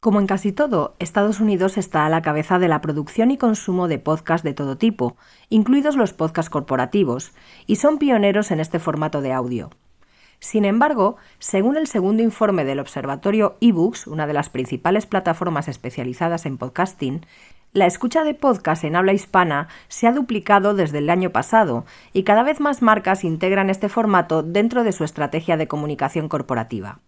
Como en casi todo, Estados Unidos está a la cabeza de la producción y consumo de podcasts de todo tipo, incluidos los podcasts corporativos, y son pioneros en este formato de audio. Sin embargo, según el segundo informe del Observatorio eBooks, una de las principales plataformas especializadas en podcasting, la escucha de podcast en habla hispana se ha duplicado desde el año pasado y cada vez más marcas integran este formato dentro de su estrategia de comunicación corporativa.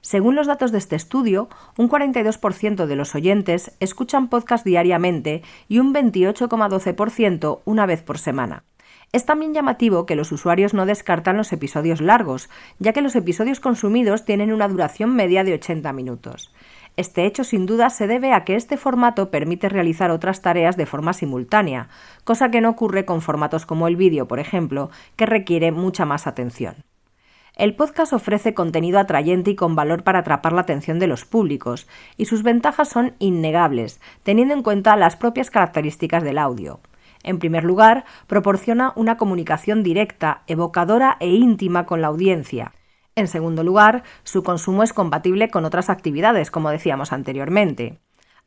Según los datos de este estudio, un 42% de los oyentes escuchan podcast diariamente y un 28,12% una vez por semana. Es también llamativo que los usuarios no descartan los episodios largos, ya que los episodios consumidos tienen una duración media de 80 minutos. Este hecho sin duda se debe a que este formato permite realizar otras tareas de forma simultánea, cosa que no ocurre con formatos como el vídeo, por ejemplo, que requiere mucha más atención. El podcast ofrece contenido atrayente y con valor para atrapar la atención de los públicos, y sus ventajas son innegables, teniendo en cuenta las propias características del audio. En primer lugar, proporciona una comunicación directa, evocadora e íntima con la audiencia. En segundo lugar, su consumo es compatible con otras actividades, como decíamos anteriormente.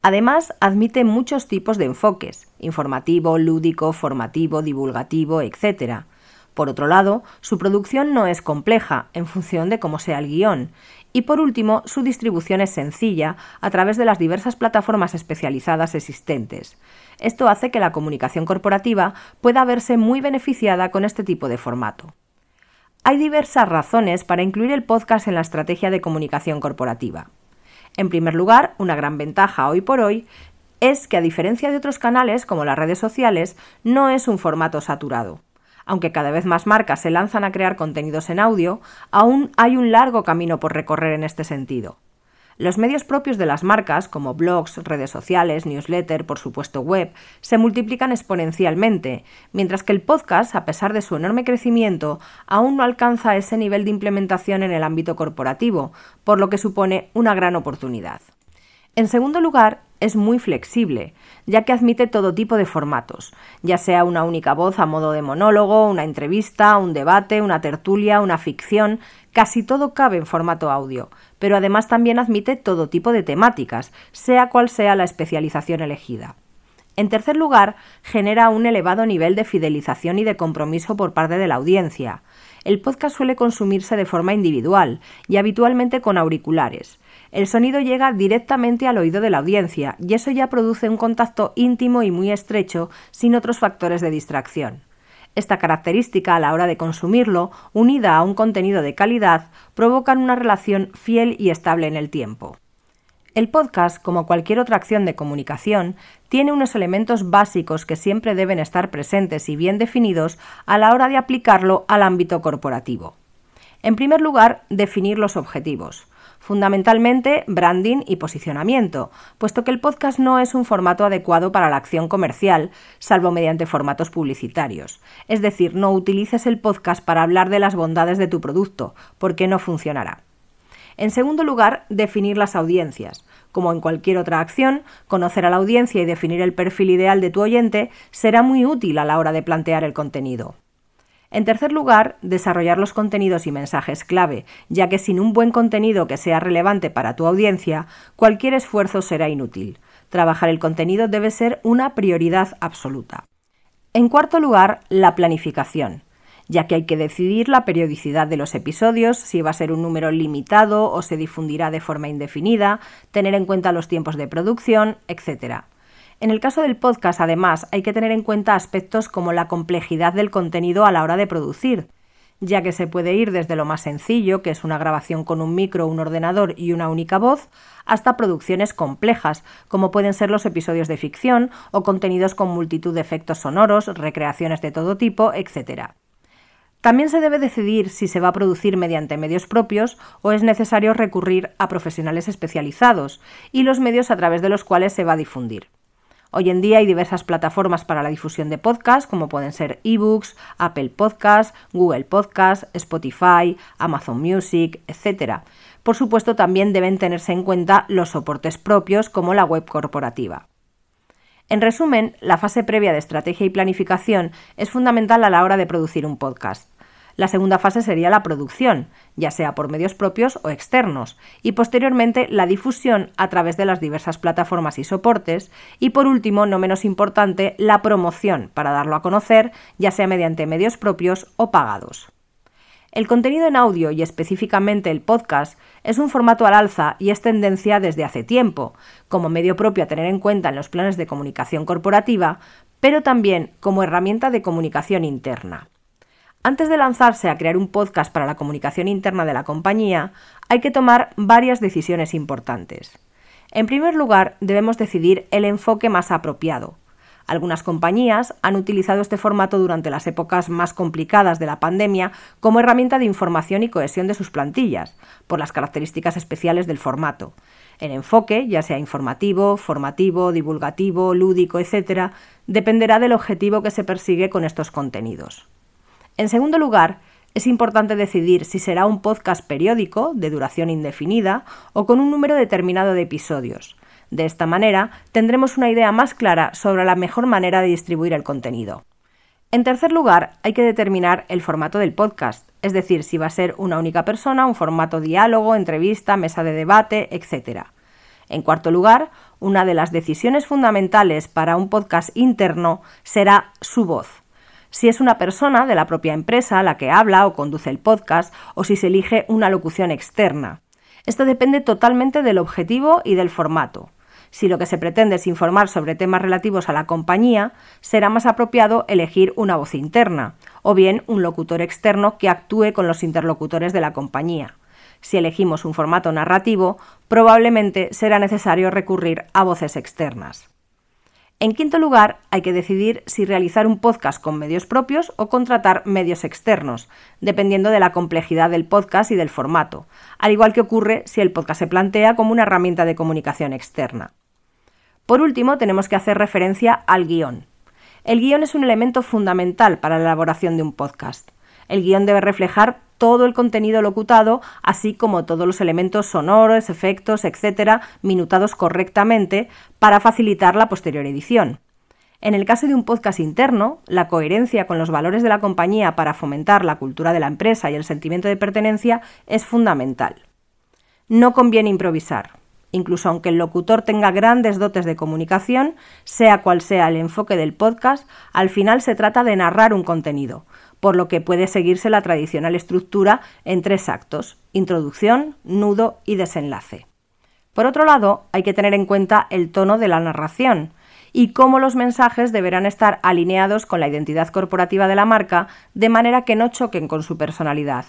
Además, admite muchos tipos de enfoques, informativo, lúdico, formativo, divulgativo, etc. Por otro lado, su producción no es compleja en función de cómo sea el guion. Y por último, su distribución es sencilla a través de las diversas plataformas especializadas existentes. Esto hace que la comunicación corporativa pueda verse muy beneficiada con este tipo de formato. Hay diversas razones para incluir el podcast en la estrategia de comunicación corporativa. En primer lugar, una gran ventaja hoy por hoy es que a diferencia de otros canales como las redes sociales, no es un formato saturado. Aunque cada vez más marcas se lanzan a crear contenidos en audio, aún hay un largo camino por recorrer en este sentido. Los medios propios de las marcas, como blogs, redes sociales, newsletter, por supuesto web, se multiplican exponencialmente, mientras que el podcast, a pesar de su enorme crecimiento, aún no alcanza ese nivel de implementación en el ámbito corporativo, por lo que supone una gran oportunidad. En segundo lugar, es muy flexible, ya que admite todo tipo de formatos, ya sea una única voz a modo de monólogo, una entrevista, un debate, una tertulia, una ficción, casi todo cabe en formato audio, pero además también admite todo tipo de temáticas, sea cual sea la especialización elegida. En tercer lugar, genera un elevado nivel de fidelización y de compromiso por parte de la audiencia. El podcast suele consumirse de forma individual y habitualmente con auriculares, el sonido llega directamente al oído de la audiencia y eso ya produce un contacto íntimo y muy estrecho sin otros factores de distracción. Esta característica a la hora de consumirlo, unida a un contenido de calidad, provocan una relación fiel y estable en el tiempo. El podcast, como cualquier otra acción de comunicación, tiene unos elementos básicos que siempre deben estar presentes y bien definidos a la hora de aplicarlo al ámbito corporativo. En primer lugar, definir los objetivos fundamentalmente branding y posicionamiento, puesto que el podcast no es un formato adecuado para la acción comercial, salvo mediante formatos publicitarios. Es decir, no utilices el podcast para hablar de las bondades de tu producto, porque no funcionará. En segundo lugar, definir las audiencias. Como en cualquier otra acción, conocer a la audiencia y definir el perfil ideal de tu oyente será muy útil a la hora de plantear el contenido. En tercer lugar, desarrollar los contenidos y mensajes clave, ya que sin un buen contenido que sea relevante para tu audiencia, cualquier esfuerzo será inútil. Trabajar el contenido debe ser una prioridad absoluta. En cuarto lugar, la planificación, ya que hay que decidir la periodicidad de los episodios, si va a ser un número limitado o se difundirá de forma indefinida, tener en cuenta los tiempos de producción, etc. En el caso del podcast, además, hay que tener en cuenta aspectos como la complejidad del contenido a la hora de producir, ya que se puede ir desde lo más sencillo, que es una grabación con un micro, un ordenador y una única voz, hasta producciones complejas, como pueden ser los episodios de ficción o contenidos con multitud de efectos sonoros, recreaciones de todo tipo, etc. También se debe decidir si se va a producir mediante medios propios o es necesario recurrir a profesionales especializados y los medios a través de los cuales se va a difundir. Hoy en día hay diversas plataformas para la difusión de podcasts, como pueden ser ebooks, Apple Podcasts, Google Podcasts, Spotify, Amazon Music, etc. Por supuesto, también deben tenerse en cuenta los soportes propios, como la web corporativa. En resumen, la fase previa de estrategia y planificación es fundamental a la hora de producir un podcast. La segunda fase sería la producción, ya sea por medios propios o externos, y posteriormente la difusión a través de las diversas plataformas y soportes, y por último, no menos importante, la promoción para darlo a conocer, ya sea mediante medios propios o pagados. El contenido en audio y específicamente el podcast es un formato al alza y es tendencia desde hace tiempo, como medio propio a tener en cuenta en los planes de comunicación corporativa, pero también como herramienta de comunicación interna. Antes de lanzarse a crear un podcast para la comunicación interna de la compañía, hay que tomar varias decisiones importantes. En primer lugar, debemos decidir el enfoque más apropiado. Algunas compañías han utilizado este formato durante las épocas más complicadas de la pandemia como herramienta de información y cohesión de sus plantillas, por las características especiales del formato. El enfoque, ya sea informativo, formativo, divulgativo, lúdico, etc., dependerá del objetivo que se persigue con estos contenidos. En segundo lugar, es importante decidir si será un podcast periódico, de duración indefinida, o con un número determinado de episodios. De esta manera, tendremos una idea más clara sobre la mejor manera de distribuir el contenido. En tercer lugar, hay que determinar el formato del podcast, es decir, si va a ser una única persona, un formato diálogo, entrevista, mesa de debate, etc. En cuarto lugar, una de las decisiones fundamentales para un podcast interno será su voz si es una persona de la propia empresa la que habla o conduce el podcast o si se elige una locución externa. Esto depende totalmente del objetivo y del formato. Si lo que se pretende es informar sobre temas relativos a la compañía, será más apropiado elegir una voz interna, o bien un locutor externo que actúe con los interlocutores de la compañía. Si elegimos un formato narrativo, probablemente será necesario recurrir a voces externas. En quinto lugar, hay que decidir si realizar un podcast con medios propios o contratar medios externos, dependiendo de la complejidad del podcast y del formato, al igual que ocurre si el podcast se plantea como una herramienta de comunicación externa. Por último, tenemos que hacer referencia al guion. El guion es un elemento fundamental para la elaboración de un podcast. El guion debe reflejar todo el contenido locutado, así como todos los elementos sonoros, efectos, etcétera, minutados correctamente para facilitar la posterior edición. En el caso de un podcast interno, la coherencia con los valores de la compañía para fomentar la cultura de la empresa y el sentimiento de pertenencia es fundamental. No conviene improvisar. Incluso aunque el locutor tenga grandes dotes de comunicación, sea cual sea el enfoque del podcast, al final se trata de narrar un contenido, por lo que puede seguirse la tradicional estructura en tres actos, introducción, nudo y desenlace. Por otro lado, hay que tener en cuenta el tono de la narración y cómo los mensajes deberán estar alineados con la identidad corporativa de la marca de manera que no choquen con su personalidad.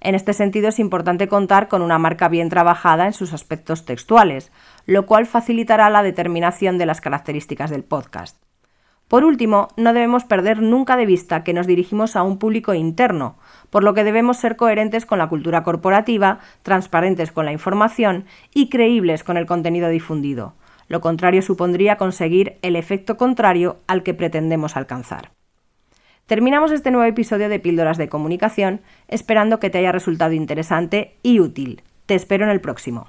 En este sentido es importante contar con una marca bien trabajada en sus aspectos textuales, lo cual facilitará la determinación de las características del podcast. Por último, no debemos perder nunca de vista que nos dirigimos a un público interno, por lo que debemos ser coherentes con la cultura corporativa, transparentes con la información y creíbles con el contenido difundido. Lo contrario supondría conseguir el efecto contrario al que pretendemos alcanzar. Terminamos este nuevo episodio de Píldoras de Comunicación esperando que te haya resultado interesante y útil. Te espero en el próximo.